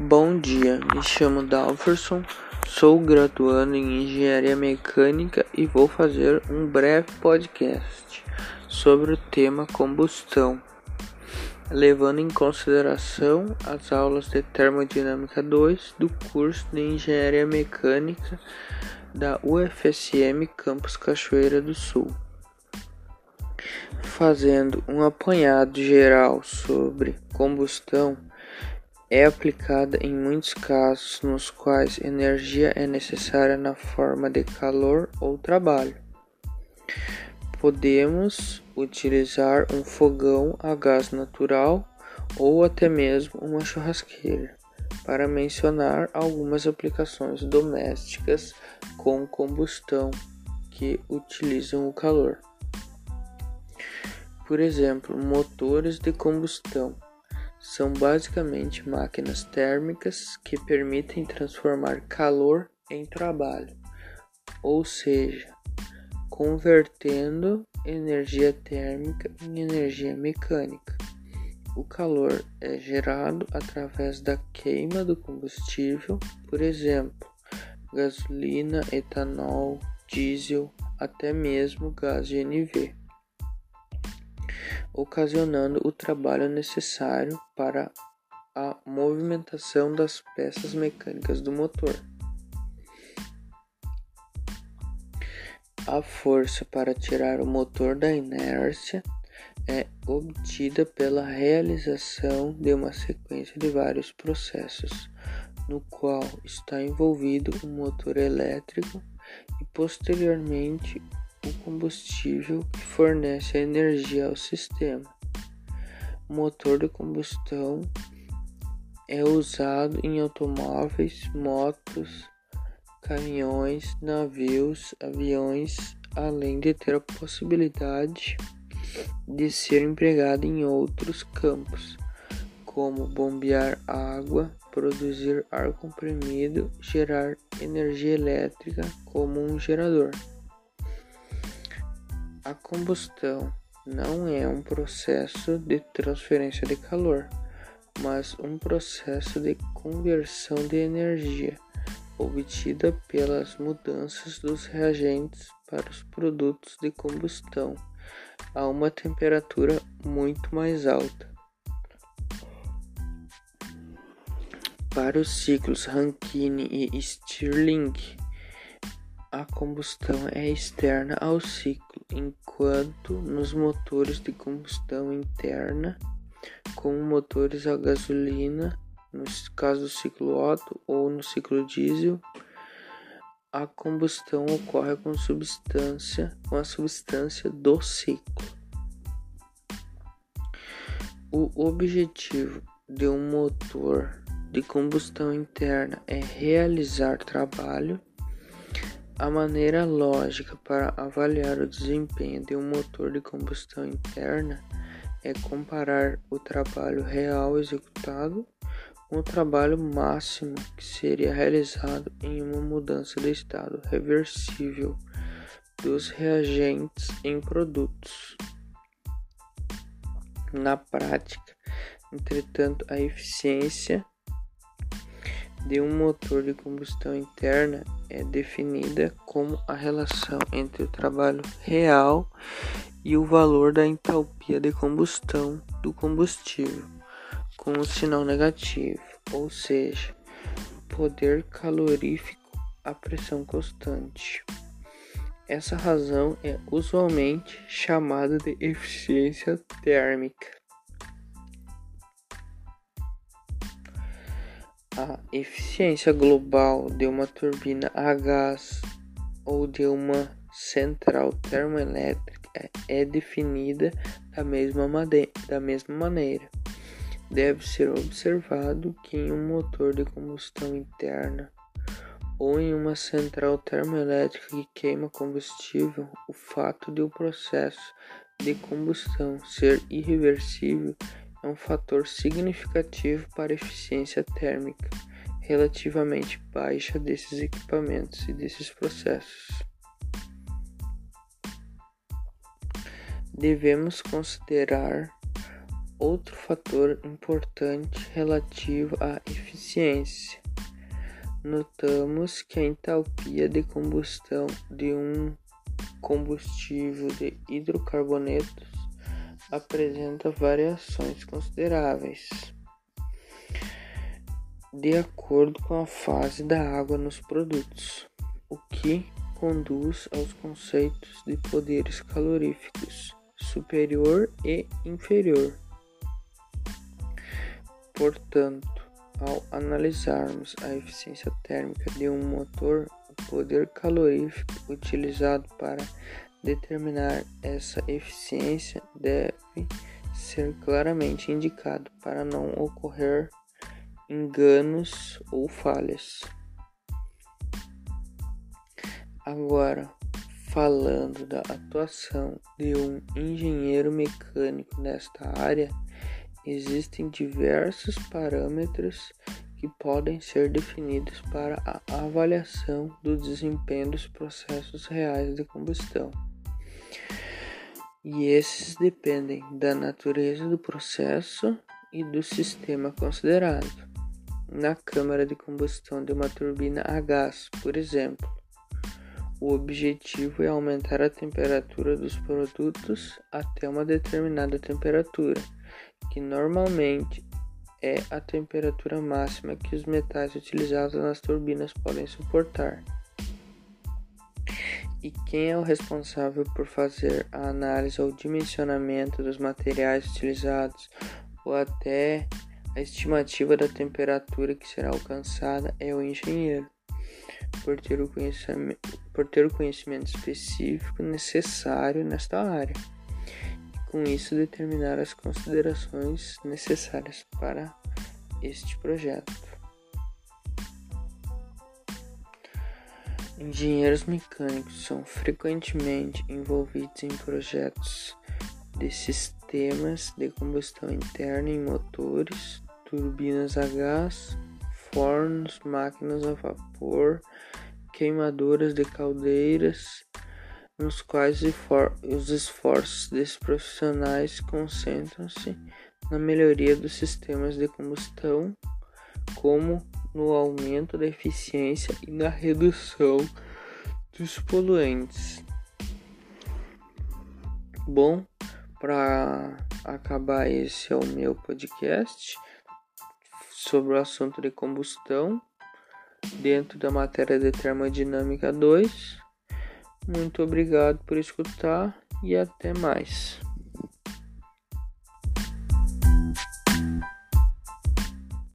Bom dia, me chamo Dalferson, sou graduando em Engenharia Mecânica e vou fazer um breve podcast sobre o tema combustão, levando em consideração as aulas de Termodinâmica 2 do curso de Engenharia Mecânica da UFSM Campus Cachoeira do Sul. Fazendo um apanhado geral sobre combustão, é aplicada em muitos casos nos quais energia é necessária na forma de calor ou trabalho. Podemos utilizar um fogão a gás natural ou até mesmo uma churrasqueira, para mencionar algumas aplicações domésticas com combustão que utilizam o calor. Por exemplo, motores de combustão são basicamente máquinas térmicas que permitem transformar calor em trabalho, ou seja, convertendo energia térmica em energia mecânica. O calor é gerado através da queima do combustível, por exemplo, gasolina, etanol, diesel, até mesmo gás GNV ocasionando o trabalho necessário para a movimentação das peças mecânicas do motor. A força para tirar o motor da inércia é obtida pela realização de uma sequência de vários processos, no qual está envolvido o motor elétrico e posteriormente o combustível que fornece a energia ao sistema. O motor de combustão é usado em automóveis, motos, caminhões, navios, aviões, além de ter a possibilidade de ser empregado em outros campos, como bombear água, produzir ar comprimido, gerar energia elétrica como um gerador. A combustão não é um processo de transferência de calor, mas um processo de conversão de energia obtida pelas mudanças dos reagentes para os produtos de combustão a uma temperatura muito mais alta. Para os ciclos Rankine e Stirling, a combustão é externa ao ciclo, enquanto nos motores de combustão interna, como motores a gasolina, no caso do ciclo Otto ou no ciclo diesel, a combustão ocorre com substância, com a substância do ciclo. O objetivo de um motor de combustão interna é realizar trabalho a maneira lógica para avaliar o desempenho de um motor de combustão interna é comparar o trabalho real executado com o trabalho máximo que seria realizado em uma mudança de estado reversível dos reagentes em produtos. Na prática, entretanto, a eficiência de um motor de combustão interna é definida como a relação entre o trabalho real e o valor da entalpia de combustão do combustível, com um sinal negativo, ou seja, poder calorífico a pressão constante. Essa razão é usualmente chamada de eficiência térmica. A eficiência global de uma turbina a gás ou de uma central termoelétrica é definida da mesma, da mesma maneira. Deve ser observado que em um motor de combustão interna ou em uma central termoelétrica que queima combustível, o fato de o processo de combustão ser irreversível é um fator significativo para a eficiência térmica relativamente baixa desses equipamentos e desses processos. Devemos considerar outro fator importante relativo à eficiência. Notamos que a entalpia de combustão de um combustível de hidrocarbonetos apresenta variações consideráveis de acordo com a fase da água nos produtos, o que conduz aos conceitos de poderes caloríficos superior e inferior. Portanto, ao analisarmos a eficiência térmica de um motor, o poder calorífico utilizado para determinar essa eficiência deve ser claramente indicado para não ocorrer enganos ou falhas. Agora, falando da atuação de um engenheiro mecânico nesta área, existem diversos parâmetros que podem ser definidos para a avaliação do desempenho dos processos reais de combustão. E esses dependem da natureza do processo e do sistema considerado. Na câmara de combustão de uma turbina a gás, por exemplo, o objetivo é aumentar a temperatura dos produtos até uma determinada temperatura, que normalmente é a temperatura máxima que os metais utilizados nas turbinas podem suportar. E quem é o responsável por fazer a análise ou dimensionamento dos materiais utilizados ou até a estimativa da temperatura que será alcançada é o engenheiro por ter o conhecimento, por ter o conhecimento específico necessário nesta área e com isso determinar as considerações necessárias para este projeto. Engenheiros mecânicos são frequentemente envolvidos em projetos de sistemas de combustão interna em motores, turbinas a gás, fornos, máquinas a vapor, queimadoras de caldeiras, nos quais os esforços desses profissionais concentram-se na melhoria dos sistemas de combustão, como no aumento da eficiência e na redução dos poluentes. Bom, para acabar, esse é o meu podcast sobre o assunto de combustão dentro da matéria de termodinâmica 2. Muito obrigado por escutar e até mais.